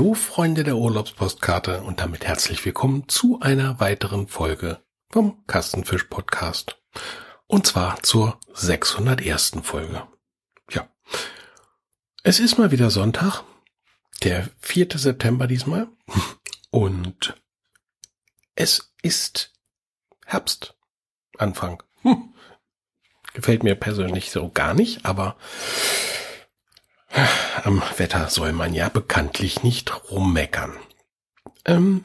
Hallo Freunde der Urlaubspostkarte und damit herzlich willkommen zu einer weiteren Folge vom Kastenfisch Podcast. Und zwar zur 601. Folge. Ja. Es ist mal wieder Sonntag, der 4. September diesmal und es ist Herbst. Anfang. Hm. Gefällt mir persönlich so gar nicht, aber am Wetter soll man ja bekanntlich nicht rummeckern. Ähm,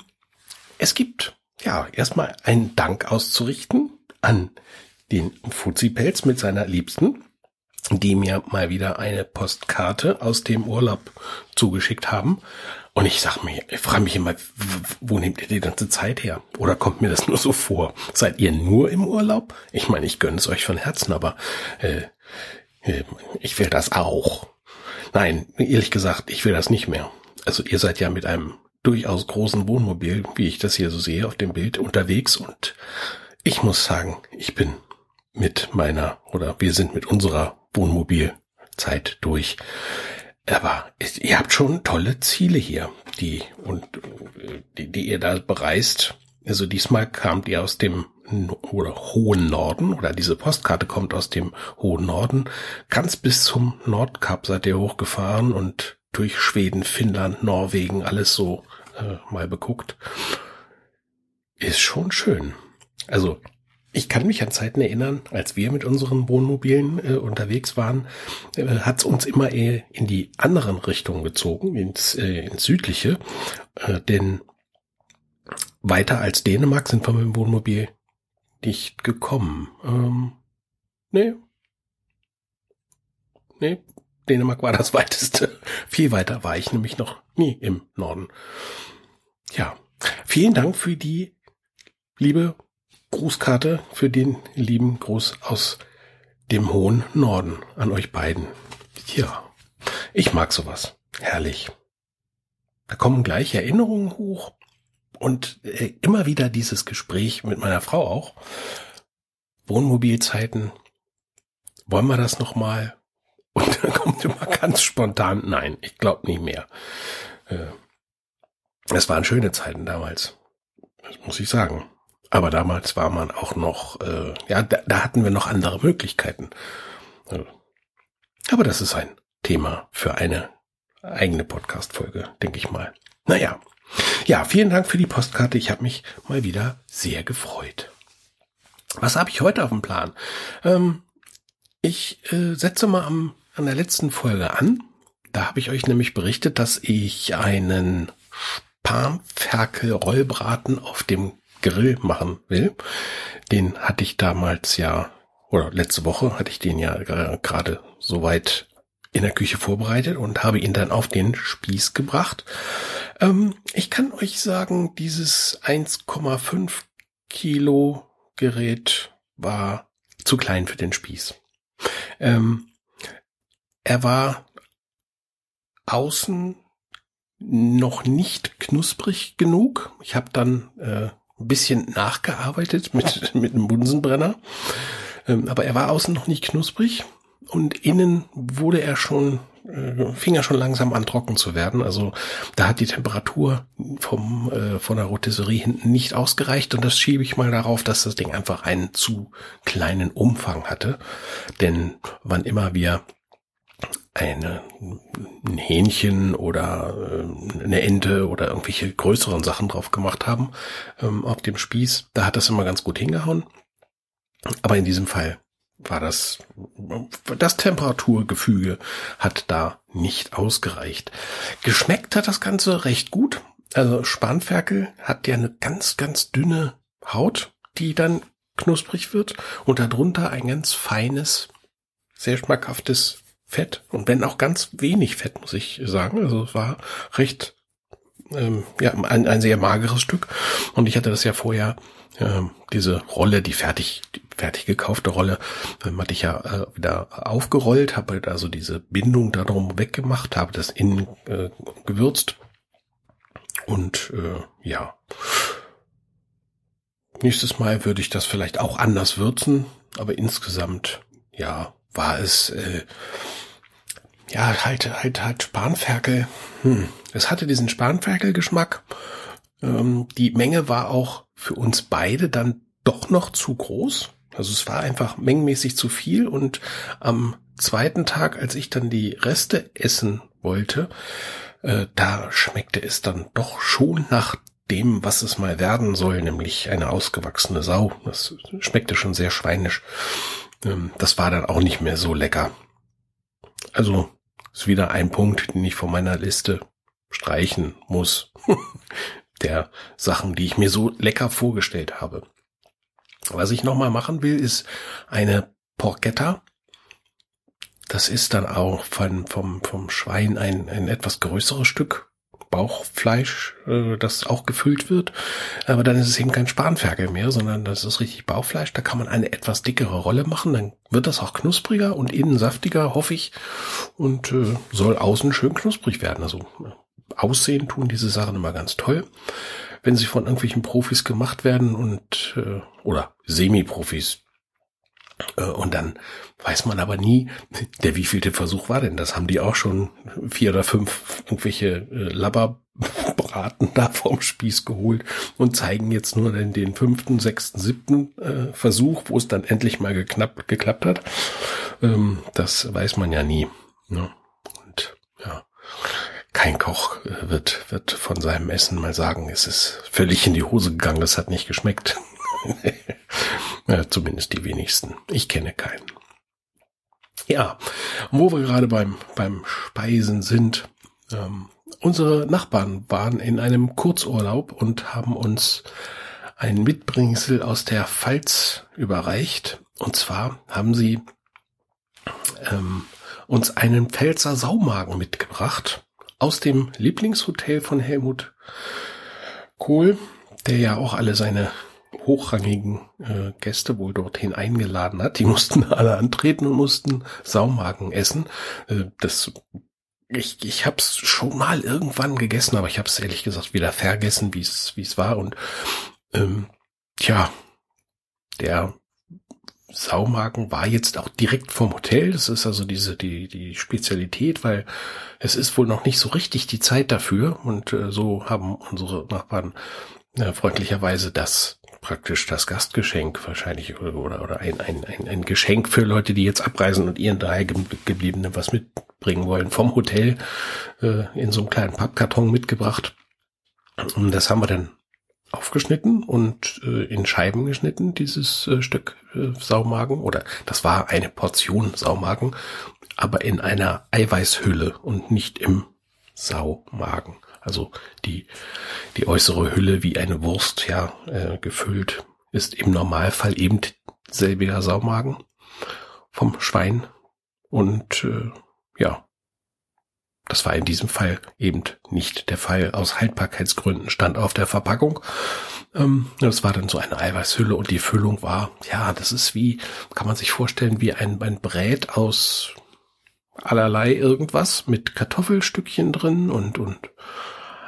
es gibt ja erstmal einen Dank auszurichten an den Fuzipelz mit seiner Liebsten, die mir mal wieder eine Postkarte aus dem Urlaub zugeschickt haben. Und ich sag mir, ich frage mich immer, wo nehmt ihr die ganze Zeit her? Oder kommt mir das nur so vor? Seid ihr nur im Urlaub? Ich meine, ich gönne es euch von Herzen, aber äh, äh ich will das auch. Nein, ehrlich gesagt, ich will das nicht mehr. Also ihr seid ja mit einem durchaus großen Wohnmobil, wie ich das hier so sehe auf dem Bild, unterwegs und ich muss sagen, ich bin mit meiner oder wir sind mit unserer Wohnmobilzeit durch. Aber ihr habt schon tolle Ziele hier, die und die, die ihr da bereist. Also diesmal kamt ihr aus dem oder hohen Norden oder diese Postkarte kommt aus dem hohen Norden. Ganz bis zum Nordkap seid ihr hochgefahren und durch Schweden, Finnland, Norwegen alles so äh, mal beguckt. Ist schon schön. Also ich kann mich an Zeiten erinnern, als wir mit unseren Wohnmobilen äh, unterwegs waren, äh, hat es uns immer eher in die anderen Richtungen gezogen, ins, äh, ins südliche. Äh, denn weiter als Dänemark sind wir mit dem Wohnmobil nicht gekommen. Ähm, nee. Nee, Dänemark war das weiteste. Viel weiter war ich nämlich noch nie im Norden. Ja, vielen Dank für die liebe Grußkarte, für den lieben Gruß aus dem hohen Norden an euch beiden. Ja, ich mag sowas. Herrlich. Da kommen gleich Erinnerungen hoch und äh, immer wieder dieses Gespräch mit meiner Frau auch. Wohnmobilzeiten. Wollen wir das nochmal? Und dann kommt immer ganz spontan, nein, ich glaube nicht mehr. Äh, es waren schöne Zeiten damals. Das muss ich sagen. Aber damals war man auch noch, äh, ja, da, da hatten wir noch andere Möglichkeiten. Aber das ist ein Thema für eine eigene Podcast-Folge, denke ich mal. Naja, ja, vielen Dank für die Postkarte. Ich habe mich mal wieder sehr gefreut. Was habe ich heute auf dem Plan? Ähm, ich äh, setze mal am, an der letzten Folge an. Da habe ich euch nämlich berichtet, dass ich einen Spanferkel-Rollbraten auf dem Grill machen will. Den hatte ich damals ja, oder letzte Woche hatte ich den ja gerade soweit in der Küche vorbereitet und habe ihn dann auf den Spieß gebracht. Ähm, ich kann euch sagen, dieses 1,5 Kilo Gerät war zu klein für den Spieß. Ähm, er war außen noch nicht knusprig genug. Ich habe dann äh, ein bisschen nachgearbeitet mit, mit einem Bunsenbrenner. Ähm, aber er war außen noch nicht knusprig und innen wurde er schon, äh, fing er schon langsam an trocken zu werden. Also da hat die Temperatur vom, äh, von der Rotisserie hinten nicht ausgereicht und das schiebe ich mal darauf, dass das Ding einfach einen zu kleinen Umfang hatte. Denn wann immer wir eine, ein Hähnchen oder äh, eine Ente oder irgendwelche größeren Sachen drauf gemacht haben ähm, auf dem Spieß, da hat das immer ganz gut hingehauen. Aber in diesem Fall war das, das Temperaturgefüge hat da nicht ausgereicht. Geschmeckt hat das Ganze recht gut. Also Spanferkel hat ja eine ganz, ganz dünne Haut, die dann knusprig wird und darunter ein ganz feines, sehr schmackhaftes Fett und wenn auch ganz wenig Fett, muss ich sagen. Also es war recht, ähm, ja, ein, ein sehr mageres Stück und ich hatte das ja vorher äh, diese Rolle, die fertig, die fertig gekaufte Rolle, ähm, hatte ich ja äh, wieder aufgerollt, habe halt also diese Bindung darum weggemacht, habe das innen äh, gewürzt und äh, ja. Nächstes Mal würde ich das vielleicht auch anders würzen, aber insgesamt, ja, war es äh, ja, halt, halt, halt Spanferkel. Hm. Es hatte diesen Spanferkel-Geschmack. Ähm, die Menge war auch für uns beide dann doch noch zu groß. Also es war einfach mengenmäßig zu viel und am zweiten Tag, als ich dann die Reste essen wollte, äh, da schmeckte es dann doch schon nach dem, was es mal werden soll, nämlich eine ausgewachsene Sau. Das schmeckte schon sehr schweinisch. Ähm, das war dann auch nicht mehr so lecker. Also ist wieder ein Punkt, den ich von meiner Liste streichen muss. Der Sachen, die ich mir so lecker vorgestellt habe. Was ich nochmal machen will, ist eine Porchetta. Das ist dann auch von, vom, vom Schwein ein, ein etwas größeres Stück Bauchfleisch, äh, das auch gefüllt wird. Aber dann ist es eben kein Spanferkel mehr, sondern das ist richtig Bauchfleisch. Da kann man eine etwas dickere Rolle machen. Dann wird das auch knuspriger und innen saftiger, hoffe ich. Und äh, soll außen schön knusprig werden. Also aussehen tun diese Sachen immer ganz toll. Wenn sie von irgendwelchen Profis gemacht werden und äh, oder Semi-Profis, äh, und dann weiß man aber nie, der wievielte Versuch war denn. Das haben die auch schon vier oder fünf irgendwelche äh, Labberbraten da vom Spieß geholt und zeigen jetzt nur den, den fünften, sechsten, siebten äh, Versuch, wo es dann endlich mal geknappt, geklappt hat. Ähm, das weiß man ja nie. Ne? Kein Koch äh, wird, wird von seinem Essen mal sagen, es ist völlig in die Hose gegangen, es hat nicht geschmeckt. ja, zumindest die wenigsten. Ich kenne keinen. Ja, wo wir gerade beim, beim Speisen sind, ähm, unsere Nachbarn waren in einem Kurzurlaub und haben uns ein Mitbringsel aus der Pfalz überreicht. Und zwar haben sie ähm, uns einen Pfälzer Saumagen mitgebracht aus dem Lieblingshotel von Helmut Kohl, der ja auch alle seine hochrangigen äh, Gäste wohl dorthin eingeladen hat. Die mussten alle antreten und mussten Saumagen essen. Äh, das ich, ich habe es schon mal irgendwann gegessen, aber ich habe es ehrlich gesagt wieder vergessen, wie es wie es war. Und ähm, tja, der Saumagen war jetzt auch direkt vom Hotel. Das ist also diese die die Spezialität, weil es ist wohl noch nicht so richtig die Zeit dafür. Und äh, so haben unsere Nachbarn äh, freundlicherweise das praktisch das Gastgeschenk wahrscheinlich oder, oder ein, ein, ein, ein Geschenk für Leute, die jetzt abreisen und ihren daheimgebliebenen was mitbringen wollen vom Hotel äh, in so einem kleinen Pappkarton mitgebracht. Und das haben wir dann aufgeschnitten und äh, in Scheiben geschnitten, dieses äh, Stück äh, Saumagen. Oder das war eine Portion Saumagen, aber in einer Eiweißhülle und nicht im Saumagen. Also die, die äußere Hülle wie eine Wurst, ja, äh, gefüllt, ist im Normalfall eben selbiger Saumagen vom Schwein. Und äh, ja, das war in diesem Fall eben nicht der Fall. Aus Haltbarkeitsgründen stand auf der Verpackung. Ähm, das war dann so eine Eiweißhülle und die Füllung war, ja, das ist wie, kann man sich vorstellen, wie ein, ein Brät aus allerlei irgendwas mit Kartoffelstückchen drin und, und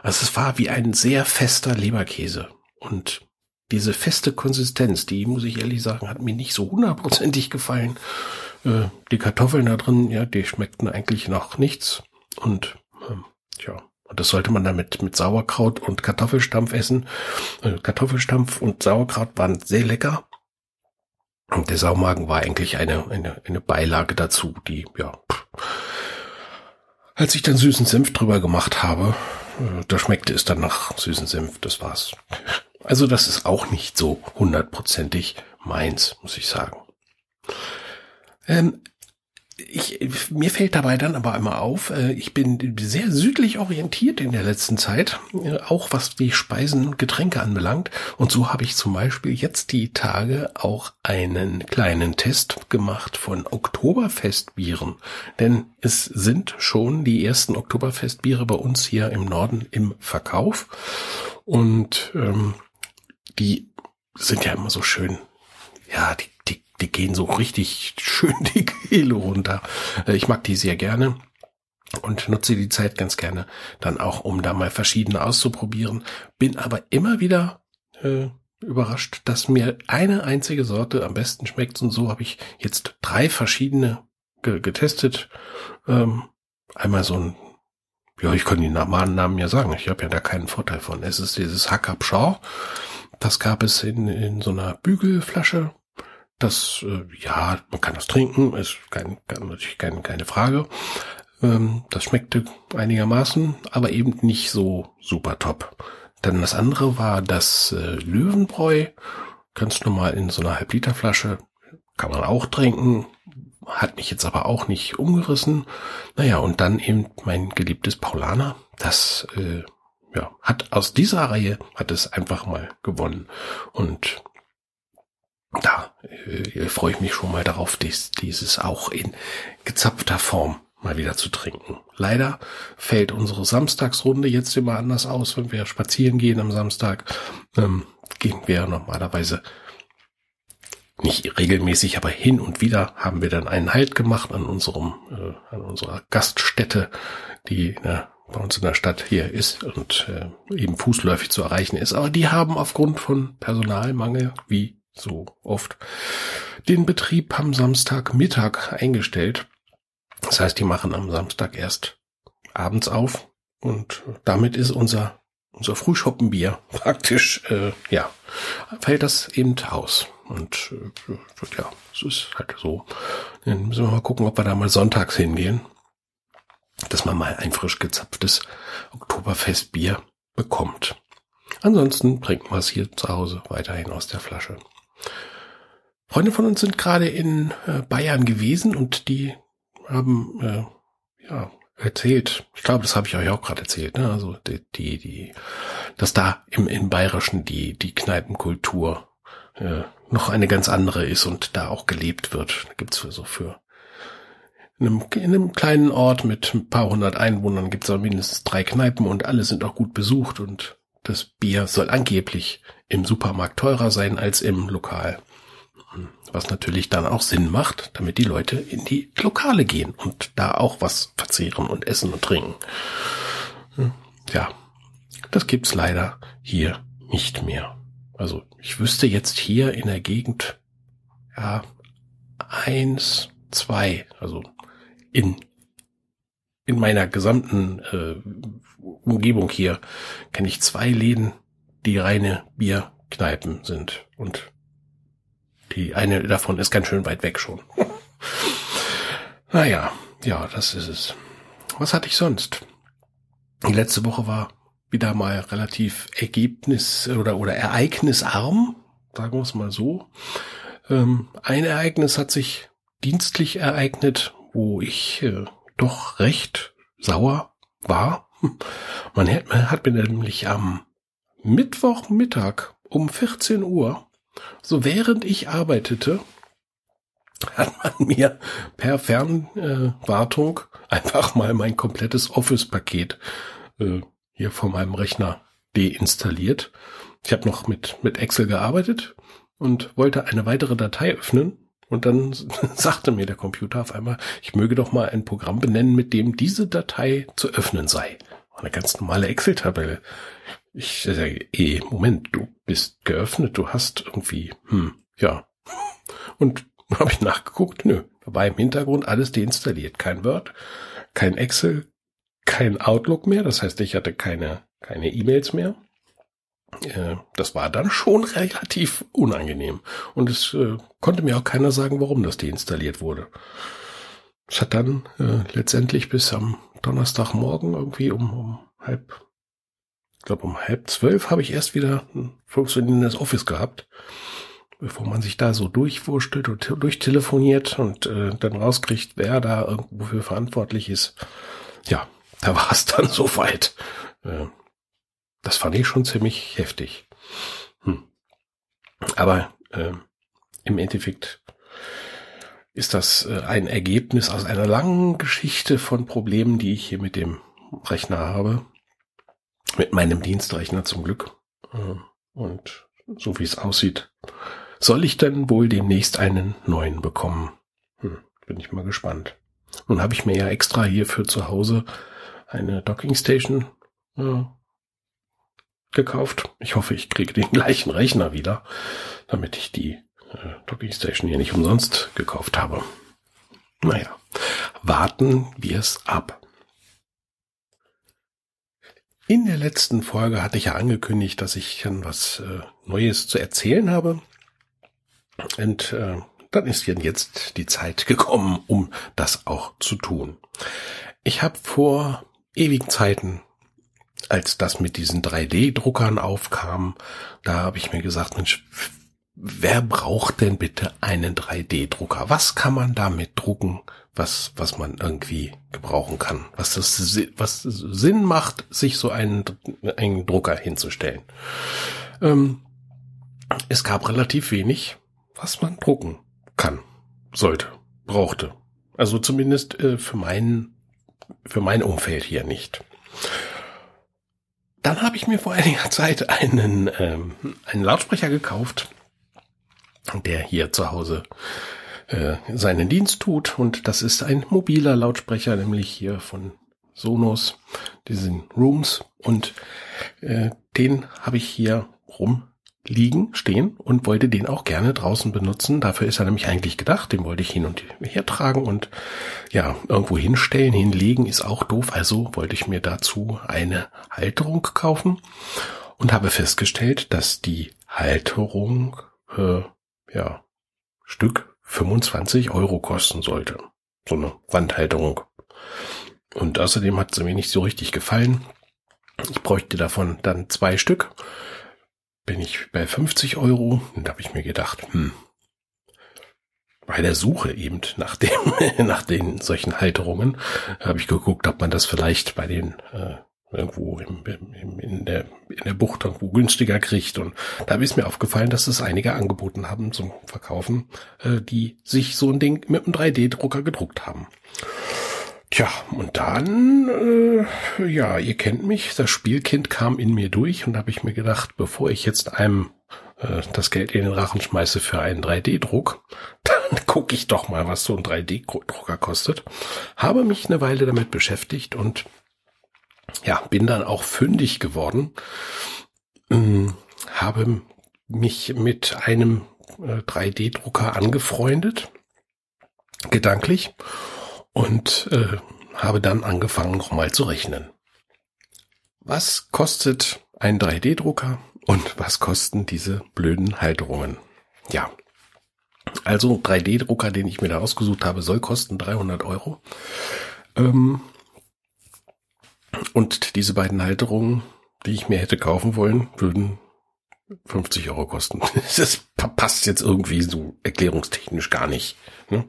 also es war wie ein sehr fester Leberkäse. Und diese feste Konsistenz, die muss ich ehrlich sagen, hat mir nicht so hundertprozentig gefallen. Äh, die Kartoffeln da drin, ja, die schmeckten eigentlich nach nichts. Und ähm, ja, und das sollte man damit mit Sauerkraut und Kartoffelstampf essen. Äh, Kartoffelstampf und Sauerkraut waren sehr lecker. Und der Saumagen war eigentlich eine, eine, eine Beilage dazu, die, ja, als ich dann süßen Senf drüber gemacht habe, da schmeckte es dann nach süßen Senf, das war's. Also das ist auch nicht so hundertprozentig meins, muss ich sagen. Ähm, ich, mir fällt dabei dann aber immer auf, äh, ich bin sehr südlich orientiert in der letzten Zeit, äh, auch was die Speisen und Getränke anbelangt. Und so habe ich zum Beispiel jetzt die Tage auch einen kleinen Test gemacht von Oktoberfestbieren. Denn es sind schon die ersten Oktoberfestbiere bei uns hier im Norden im Verkauf. Und ähm, die sind ja immer so schön, ja, die die gehen so richtig schön die Kehle runter. Äh, ich mag die sehr gerne und nutze die Zeit ganz gerne dann auch, um da mal verschiedene auszuprobieren. Bin aber immer wieder äh, überrascht, dass mir eine einzige Sorte am besten schmeckt und so habe ich jetzt drei verschiedene ge getestet. Ähm, einmal so ein, ja, ich kann die Namen ja sagen, ich habe ja da keinen Vorteil von. Es ist dieses Hack Up Shaw. Das gab es in, in so einer Bügelflasche. Das, äh, ja, man kann das trinken, ist kein, natürlich keine, keine Frage. Ähm, das schmeckte einigermaßen, aber eben nicht so super top. Dann das andere war das äh, Löwenbräu. Ganz normal in so einer Halbliterflasche. Kann man auch trinken. Hat mich jetzt aber auch nicht umgerissen. Naja, und dann eben mein geliebtes Paulaner. Das äh, ja, hat aus dieser Reihe hat es einfach mal gewonnen. Und da äh, freue ich mich schon mal darauf, dies, dieses auch in gezapfter Form mal wieder zu trinken. Leider fällt unsere Samstagsrunde jetzt immer anders aus, wenn wir spazieren gehen am Samstag. Ähm, gehen wir normalerweise nicht regelmäßig, aber hin und wieder haben wir dann einen Halt gemacht an unserem, äh, an unserer Gaststätte, die äh, bei uns in der Stadt hier ist und äh, eben fußläufig zu erreichen ist. Aber die haben aufgrund von Personalmangel, wie so oft, den Betrieb am Samstagmittag eingestellt. Das heißt, die machen am Samstag erst abends auf und damit ist unser unser Frühschoppenbier praktisch äh, ja fällt das eben aus und äh, ja es ist halt so. Dann müssen wir mal gucken, ob wir da mal sonntags hingehen, dass man mal ein frisch gezapftes Oktoberfestbier bekommt. Ansonsten trinken wir es hier zu Hause weiterhin aus der Flasche. Freunde von uns sind gerade in äh, Bayern gewesen und die haben äh, ja erzählt. Ich glaube, das habe ich euch auch gerade erzählt. Ne? Also die, die, die, dass da im, im Bayerischen die die Kneipenkultur äh, noch eine ganz andere ist und da auch gelebt wird. Da gibt's für so für in einem, in einem kleinen Ort mit ein paar hundert Einwohnern gibt's auch mindestens drei Kneipen und alle sind auch gut besucht und das Bier soll angeblich im Supermarkt teurer sein als im Lokal. Was natürlich dann auch Sinn macht, damit die Leute in die Lokale gehen und da auch was verzehren und essen und trinken. Ja, das gibt's leider hier nicht mehr. Also ich wüsste jetzt hier in der Gegend, ja, eins, zwei, also in, in meiner gesamten äh, Umgebung hier kenne ich zwei Läden, die reine Bierkneipen sind. Und die eine davon ist ganz schön weit weg schon. naja, ja, das ist es. Was hatte ich sonst? Die letzte Woche war wieder mal relativ ergebnis- oder, oder ereignisarm, sagen wir es mal so. Ähm, ein Ereignis hat sich dienstlich ereignet, wo ich äh, doch recht sauer war. Man hat, man hat mir nämlich am Mittwochmittag um 14 Uhr so während ich arbeitete, hat man mir per Fernwartung einfach mal mein komplettes Office-Paket äh, hier von meinem Rechner deinstalliert. Ich habe noch mit, mit Excel gearbeitet und wollte eine weitere Datei öffnen. Und dann sagte mir der Computer auf einmal, ich möge doch mal ein Programm benennen, mit dem diese Datei zu öffnen sei. Eine ganz normale Excel-Tabelle. Ich sage, eh, Moment, du bist geöffnet, du hast irgendwie, hm, ja. Und habe ich nachgeguckt, nö, da war im Hintergrund alles deinstalliert. Kein Word, kein Excel, kein Outlook mehr. Das heißt, ich hatte keine, keine E-Mails mehr. Äh, das war dann schon relativ unangenehm. Und es äh, konnte mir auch keiner sagen, warum das deinstalliert wurde. Es hat dann äh, letztendlich bis am Donnerstagmorgen irgendwie um, um halb glaube um halb zwölf habe ich erst wieder ein funktionierendes Office gehabt, bevor man sich da so durchwurstelt und durchtelefoniert und äh, dann rauskriegt, wer da irgendwo für verantwortlich ist. Ja, da war es dann soweit. Äh, das fand ich schon ziemlich heftig. Hm. Aber äh, im Endeffekt ist das äh, ein Ergebnis aus einer langen Geschichte von Problemen, die ich hier mit dem Rechner habe mit meinem Dienstrechner zum Glück. Äh, und so wie es aussieht, soll ich denn wohl demnächst einen neuen bekommen. Hm, bin ich mal gespannt. Nun habe ich mir ja extra hier für zu Hause eine Docking Station äh, gekauft. Ich hoffe, ich kriege den gleichen Rechner wieder, damit ich die äh, Docking Station hier nicht umsonst gekauft habe. Naja, warten wir es ab. In der letzten Folge hatte ich ja angekündigt, dass ich dann was äh, Neues zu erzählen habe. Und äh, dann ist jetzt die Zeit gekommen, um das auch zu tun. Ich habe vor ewigen Zeiten, als das mit diesen 3D-Druckern aufkam, da habe ich mir gesagt, Mensch, wer braucht denn bitte einen 3D-Drucker? Was kann man damit drucken, was, was man irgendwie gebrauchen kann? Was das, was Sinn macht, sich so einen, einen Drucker hinzustellen? Ähm, es gab relativ wenig, was man drucken kann, sollte, brauchte. Also zumindest äh, für meinen, für mein Umfeld hier nicht. Dann habe ich mir vor einiger Zeit einen, ähm, einen Lautsprecher gekauft, der hier zu Hause äh, seinen Dienst tut. Und das ist ein mobiler Lautsprecher, nämlich hier von Sonos, diesen Rooms. Und äh, den habe ich hier rumliegen, stehen und wollte den auch gerne draußen benutzen. Dafür ist er nämlich eigentlich gedacht. Den wollte ich hin und her tragen und ja, irgendwo hinstellen, hinlegen ist auch doof. Also wollte ich mir dazu eine Halterung kaufen und habe festgestellt, dass die Halterung äh, ja, Stück 25 Euro kosten sollte. So eine Wandhalterung. Und außerdem hat sie mir nicht so richtig gefallen. Ich bräuchte davon dann zwei Stück. Bin ich bei 50 Euro. Und da habe ich mir gedacht, hm, bei der Suche eben nach dem, nach den solchen Halterungen, habe ich geguckt, ob man das vielleicht bei den äh, irgendwo im, im, in, der, in der Bucht irgendwo günstiger kriegt. Und da ist mir aufgefallen, dass es einige angeboten haben zum Verkaufen, äh, die sich so ein Ding mit einem 3D-Drucker gedruckt haben. Tja, und dann, äh, ja, ihr kennt mich, das Spielkind kam in mir durch und habe ich mir gedacht, bevor ich jetzt einem äh, das Geld in den Rachen schmeiße für einen 3D-Druck, dann gucke ich doch mal, was so ein 3D-Drucker kostet. Habe mich eine Weile damit beschäftigt und ja, bin dann auch fündig geworden, ähm, habe mich mit einem 3D-Drucker äh, angefreundet, gedanklich, und äh, habe dann angefangen, nochmal zu rechnen. Was kostet ein 3D-Drucker und was kosten diese blöden Halterungen? Ja, also 3D-Drucker, den ich mir da ausgesucht habe, soll kosten 300 Euro. Ähm, und diese beiden Halterungen, die ich mir hätte kaufen wollen, würden 50 Euro kosten. Das passt jetzt irgendwie so erklärungstechnisch gar nicht. Ne?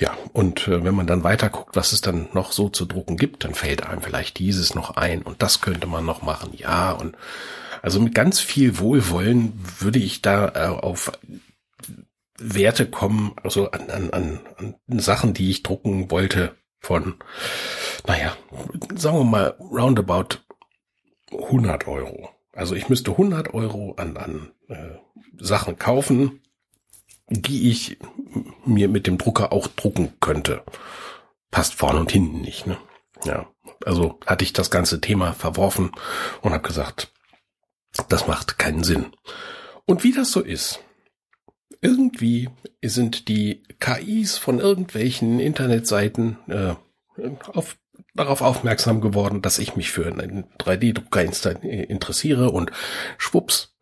Ja, und äh, wenn man dann weiter guckt, was es dann noch so zu drucken gibt, dann fällt einem vielleicht dieses noch ein und das könnte man noch machen. Ja, und also mit ganz viel Wohlwollen würde ich da äh, auf Werte kommen, also an, an, an, an Sachen, die ich drucken wollte, von, naja, sagen wir mal roundabout 100 Euro. Also ich müsste 100 Euro an, an äh, Sachen kaufen, die ich mir mit dem Drucker auch drucken könnte. Passt vorne und hinten nicht, ne? Ja, also hatte ich das ganze Thema verworfen und habe gesagt, das macht keinen Sinn. Und wie das so ist, irgendwie sind die KIs von irgendwelchen Internetseiten äh, auf, darauf aufmerksam geworden, dass ich mich für einen 3D-Drucker interessiere und schwupps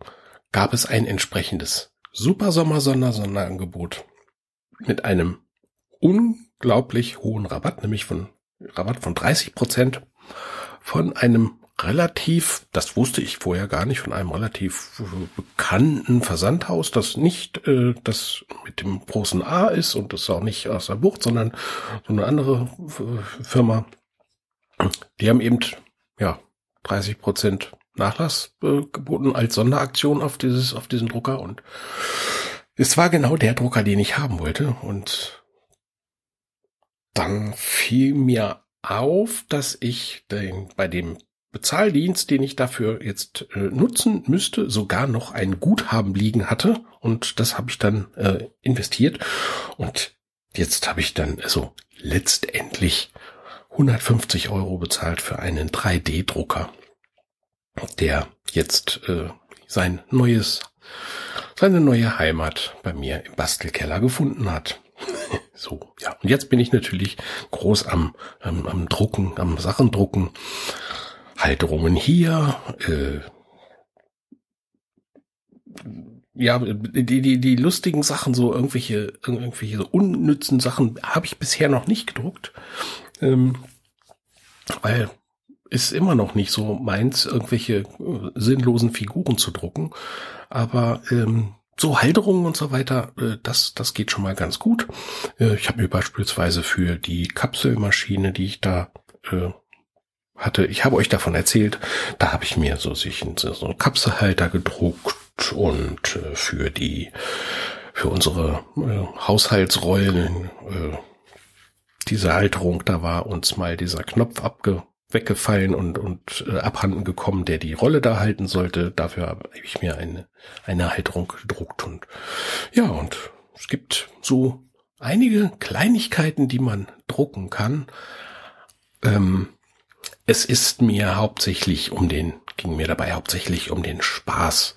gab es ein entsprechendes Super Sommer Sonderangebot mit einem unglaublich hohen Rabatt, nämlich von Rabatt von 30 Prozent von einem relativ, das wusste ich vorher gar nicht, von einem relativ äh, bekannten Versandhaus, das nicht äh, das mit dem großen A ist und das auch nicht aus der Bucht, sondern so eine andere äh, Firma. Die haben eben ja 30 Prozent Nachlass äh, geboten als Sonderaktion auf dieses auf diesen Drucker. Und es war genau der Drucker, den ich haben wollte. Und dann fiel mir auf, dass ich den, bei dem Bezahldienst, den ich dafür jetzt äh, nutzen müsste, sogar noch ein Guthaben liegen hatte. Und das habe ich dann äh, investiert. Und jetzt habe ich dann also letztendlich 150 Euro bezahlt für einen 3D-Drucker, der jetzt äh, sein neues, seine neue Heimat bei mir im Bastelkeller gefunden hat. so, ja. Und jetzt bin ich natürlich groß am, am, am Drucken, am Sachen drucken Halterungen hier, äh, ja, die, die, die lustigen Sachen, so irgendwelche, irgendwelche so unnützen Sachen habe ich bisher noch nicht gedruckt. Ähm, weil ist immer noch nicht so meins, irgendwelche äh, sinnlosen Figuren zu drucken. Aber ähm, so Halterungen und so weiter, äh, das, das geht schon mal ganz gut. Äh, ich habe mir beispielsweise für die Kapselmaschine, die ich da äh, hatte, ich habe euch davon erzählt, da habe ich mir so sich so einen Kapselhalter gedruckt und äh, für die für unsere äh, Haushaltsrollen äh, diese Halterung, da war uns mal dieser Knopf abge weggefallen und und äh, abhanden gekommen, der die Rolle da halten sollte. Dafür habe ich mir eine eine Halterung gedruckt und ja und es gibt so einige Kleinigkeiten, die man drucken kann. Ähm, es ist mir hauptsächlich um den ging mir dabei hauptsächlich um den Spaß.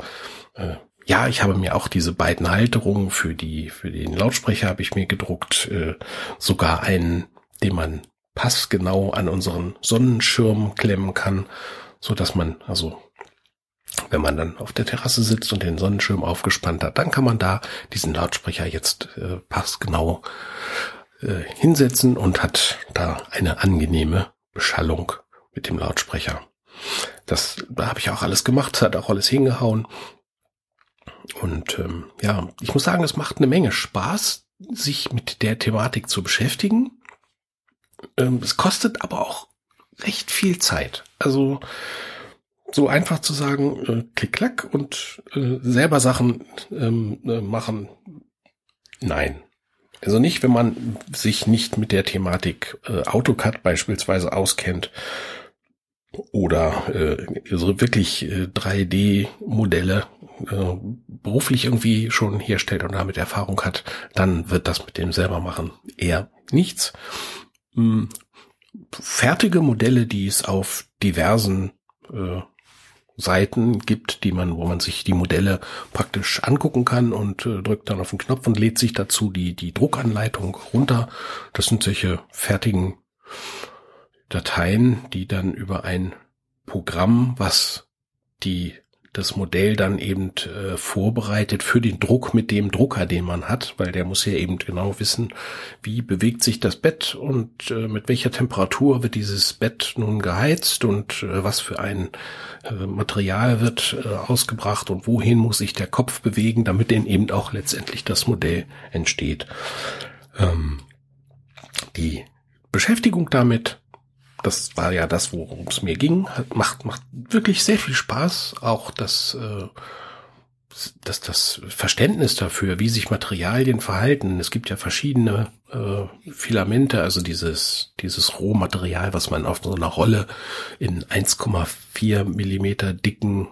Äh, ja, ich habe mir auch diese beiden Halterungen für die, für den Lautsprecher habe ich mir gedruckt, äh, sogar einen, den man passgenau an unseren Sonnenschirm klemmen kann, so dass man, also, wenn man dann auf der Terrasse sitzt und den Sonnenschirm aufgespannt hat, dann kann man da diesen Lautsprecher jetzt äh, passgenau äh, hinsetzen und hat da eine angenehme Beschallung mit dem Lautsprecher. Das, da habe ich auch alles gemacht, hat auch alles hingehauen. Und ähm, ja, ich muss sagen, es macht eine Menge Spaß, sich mit der Thematik zu beschäftigen. Ähm, es kostet aber auch recht viel Zeit. Also so einfach zu sagen, äh, klick, klack und äh, selber Sachen ähm, äh, machen. Nein. Also nicht, wenn man sich nicht mit der Thematik äh, AutoCAD beispielsweise auskennt oder wirklich äh, 3D-Modelle äh, beruflich irgendwie schon herstellt und damit Erfahrung hat, dann wird das mit dem selber machen eher nichts. Hm, fertige Modelle, die es auf diversen äh, Seiten gibt, die man, wo man sich die Modelle praktisch angucken kann und äh, drückt dann auf den Knopf und lädt sich dazu die, die Druckanleitung runter. Das sind solche fertigen Dateien, die dann über ein Programm, was die das Modell dann eben äh, vorbereitet für den Druck mit dem Drucker, den man hat, weil der muss ja eben genau wissen, wie bewegt sich das Bett und äh, mit welcher Temperatur wird dieses Bett nun geheizt und äh, was für ein äh, Material wird äh, ausgebracht und wohin muss sich der Kopf bewegen, damit denn eben auch letztendlich das Modell entsteht. Ähm, die Beschäftigung damit das war ja das, worum es mir ging. Macht, macht wirklich sehr viel Spaß. Auch das, äh, das, das Verständnis dafür, wie sich Materialien verhalten. Es gibt ja verschiedene äh, Filamente, also dieses, dieses Rohmaterial, was man auf so einer Rolle in 1,4 Millimeter dicken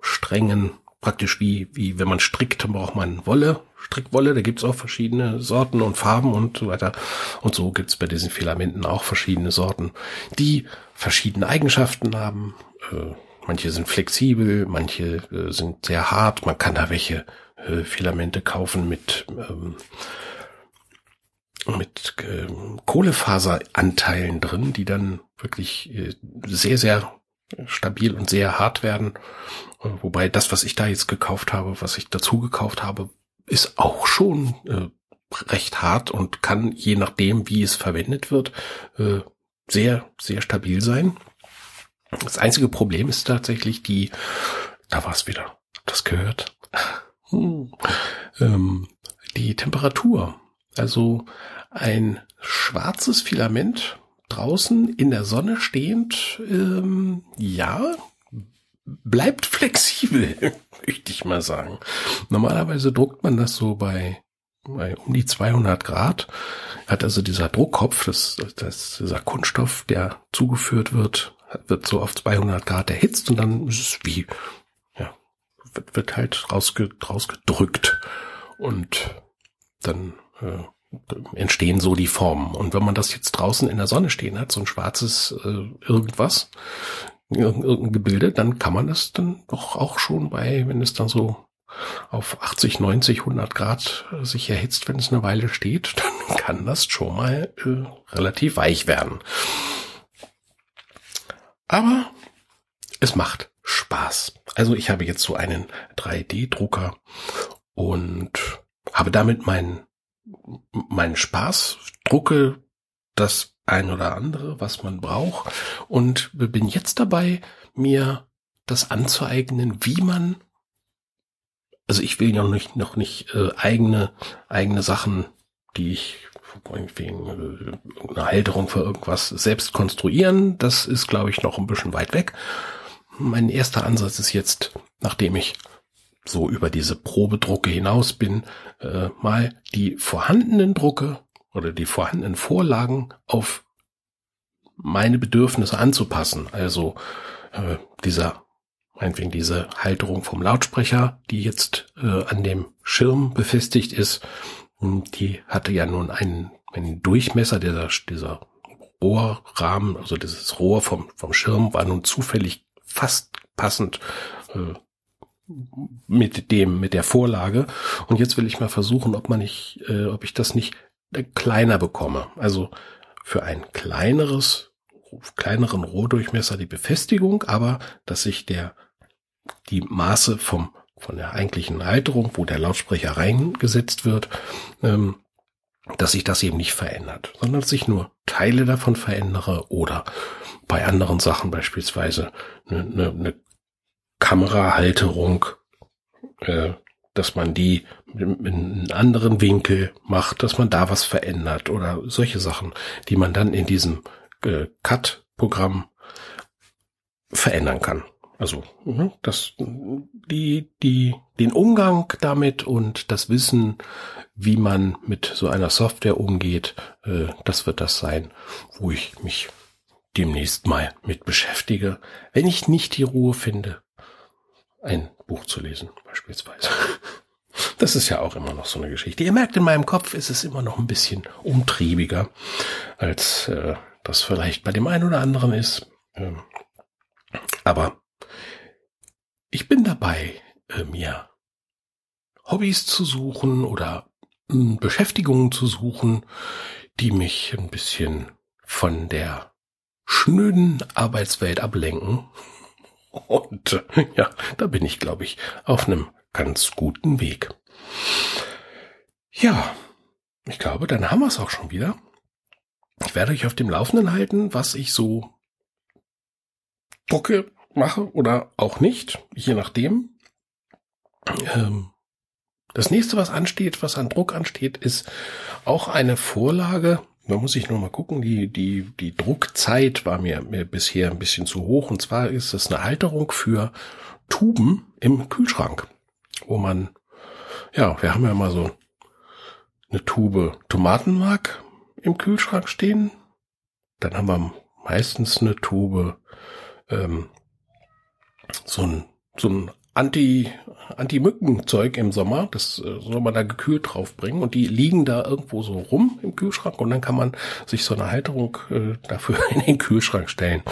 Strängen praktisch wie, wie wenn man strickt, braucht man Wolle, Strickwolle, da gibt's auch verschiedene Sorten und Farben und so weiter. Und so gibt's bei diesen Filamenten auch verschiedene Sorten, die verschiedene Eigenschaften haben. Äh, manche sind flexibel, manche äh, sind sehr hart. Man kann da welche äh, Filamente kaufen mit ähm, mit äh, Kohlefaseranteilen drin, die dann wirklich äh, sehr, sehr stabil und sehr hart werden. Äh, wobei das, was ich da jetzt gekauft habe, was ich dazu gekauft habe, ist auch schon äh, recht hart und kann je nachdem, wie es verwendet wird, äh, sehr, sehr stabil sein. Das einzige Problem ist tatsächlich die, da war es wieder, das gehört, hm, ähm, die Temperatur. Also ein schwarzes Filament draußen in der Sonne stehend, ähm, ja, bleibt flexibel, möchte ich mal sagen. Normalerweise druckt man das so bei, bei um die 200 Grad. Hat also dieser Druckkopf, das, das, dieser Kunststoff, der zugeführt wird, wird so auf 200 Grad erhitzt und dann ist es wie, ja, wird, wird halt rausge, rausgedrückt und dann äh, entstehen so die Formen. Und wenn man das jetzt draußen in der Sonne stehen hat, so ein schwarzes äh, irgendwas, irgendein Gebilde, dann kann man das dann doch auch schon bei, wenn es dann so auf 80, 90, 100 Grad äh, sich erhitzt, wenn es eine Weile steht, dann kann das schon mal äh, relativ weich werden. Aber es macht Spaß. Also ich habe jetzt so einen 3D-Drucker und habe damit meinen meinen Spaß, drucke das ein oder andere, was man braucht und bin jetzt dabei, mir das anzueignen, wie man also ich will ja noch nicht, noch nicht äh, eigene, eigene Sachen, die ich wegen äh, eine Halterung für irgendwas selbst konstruieren. Das ist, glaube ich, noch ein bisschen weit weg. Mein erster Ansatz ist jetzt, nachdem ich so über diese Probedrucke hinaus bin, äh, mal die vorhandenen Drucke oder die vorhandenen Vorlagen auf meine Bedürfnisse anzupassen. Also äh, dieser meinetwegen diese Halterung vom Lautsprecher, die jetzt äh, an dem Schirm befestigt ist, die hatte ja nun einen, einen Durchmesser, dieser, dieser Rohrrahmen, also dieses Rohr vom, vom Schirm war nun zufällig fast passend äh, mit dem, mit der Vorlage. Und jetzt will ich mal versuchen, ob man nicht, äh, ob ich das nicht kleiner bekomme. Also für ein kleineres, kleineren Rohdurchmesser die Befestigung, aber dass sich der die Maße vom von der eigentlichen Halterung, wo der Lautsprecher reingesetzt wird, ähm, dass sich das eben nicht verändert, sondern dass ich nur Teile davon verändere oder bei anderen Sachen beispielsweise eine, eine, eine Kamerahalterung, äh, dass man die in einem anderen Winkel macht, dass man da was verändert oder solche Sachen, die man dann in diesem äh, Cut-Programm verändern kann. Also ne, das, die, die, den Umgang damit und das Wissen, wie man mit so einer Software umgeht, äh, das wird das sein, wo ich mich demnächst mal mit beschäftige, wenn ich nicht die Ruhe finde, ein Buch zu lesen, beispielsweise. Das ist ja auch immer noch so eine Geschichte. Ihr merkt, in meinem Kopf ist es immer noch ein bisschen umtriebiger, als äh, das vielleicht bei dem einen oder anderen ist. Ähm, aber ich bin dabei, äh, mir Hobbys zu suchen oder äh, Beschäftigungen zu suchen, die mich ein bisschen von der schnöden Arbeitswelt ablenken. Und ja, da bin ich, glaube ich, auf einem ganz guten Weg. Ja, ich glaube, dann haben wir es auch schon wieder. Ich werde euch auf dem Laufenden halten, was ich so drucke, mache oder auch nicht, je nachdem. Ähm, das nächste, was ansteht, was an Druck ansteht, ist auch eine Vorlage. Da muss ich nur mal gucken, die, die, die Druckzeit war mir, mir bisher ein bisschen zu hoch. Und zwar ist es eine Halterung für Tuben im Kühlschrank, wo man, ja, wir haben ja mal so eine Tube Tomatenmark im Kühlschrank stehen. Dann haben wir meistens eine Tube ähm, so ein, so ein Anti, Anti-Mücken-Zeug im Sommer. Das äh, soll man da gekühlt draufbringen. Und die liegen da irgendwo so rum im Kühlschrank. Und dann kann man sich so eine Halterung äh, dafür in den Kühlschrank stellen,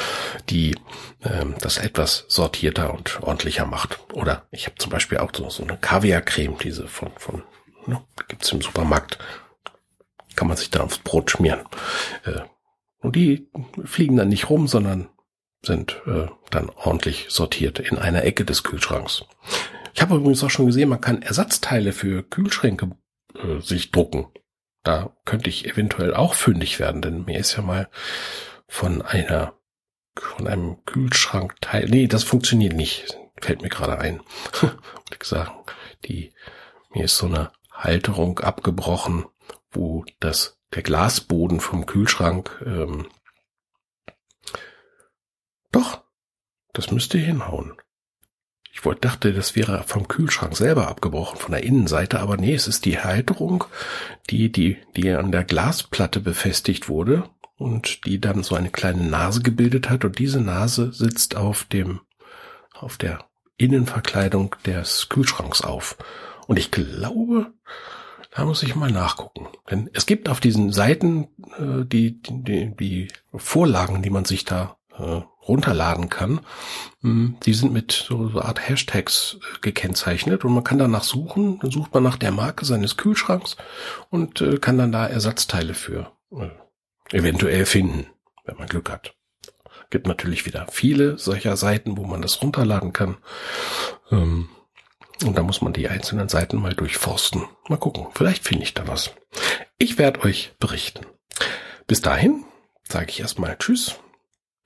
die ähm, das etwas sortierter und ordentlicher macht. Oder ich habe zum Beispiel auch so, so eine Kaviar-Creme, diese von, von ne, gibt's im Supermarkt. Kann man sich da aufs Brot schmieren. Äh, und die fliegen dann nicht rum, sondern sind äh, dann ordentlich sortiert in einer Ecke des Kühlschranks. Ich habe übrigens auch schon gesehen, man kann Ersatzteile für Kühlschränke äh, sich drucken. Da könnte ich eventuell auch fündig werden, denn mir ist ja mal von einer von einem Kühlschrankteil. Nee, das funktioniert nicht. Fällt mir gerade ein. ich gesagt, die mir ist so eine Halterung abgebrochen, wo das der Glasboden vom Kühlschrank ähm, doch, das müsste hinhauen. Ich wollte, dachte, das wäre vom Kühlschrank selber abgebrochen, von der Innenseite, aber nee, es ist die Halterung, die, die, die an der Glasplatte befestigt wurde und die dann so eine kleine Nase gebildet hat und diese Nase sitzt auf dem, auf der Innenverkleidung des Kühlschranks auf. Und ich glaube, da muss ich mal nachgucken. Denn es gibt auf diesen Seiten äh, die, die, die Vorlagen, die man sich da äh, runterladen kann. Hm, die sind mit so, so Art Hashtags äh, gekennzeichnet und man kann danach suchen. Dann sucht man nach der Marke seines Kühlschranks und äh, kann dann da Ersatzteile für äh, eventuell finden, wenn man Glück hat. Gibt natürlich wieder viele solcher Seiten, wo man das runterladen kann. Ähm, und da muss man die einzelnen Seiten mal durchforsten. Mal gucken, vielleicht finde ich da was. Ich werde euch berichten. Bis dahin sage ich erstmal Tschüss,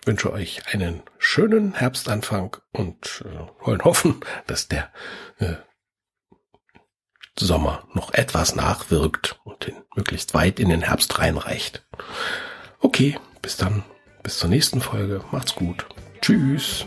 wünsche euch einen schönen Herbstanfang und äh, wollen hoffen, dass der äh, Sommer noch etwas nachwirkt und den möglichst weit in den Herbst reinreicht. Okay, bis dann, bis zur nächsten Folge. Macht's gut. Tschüss.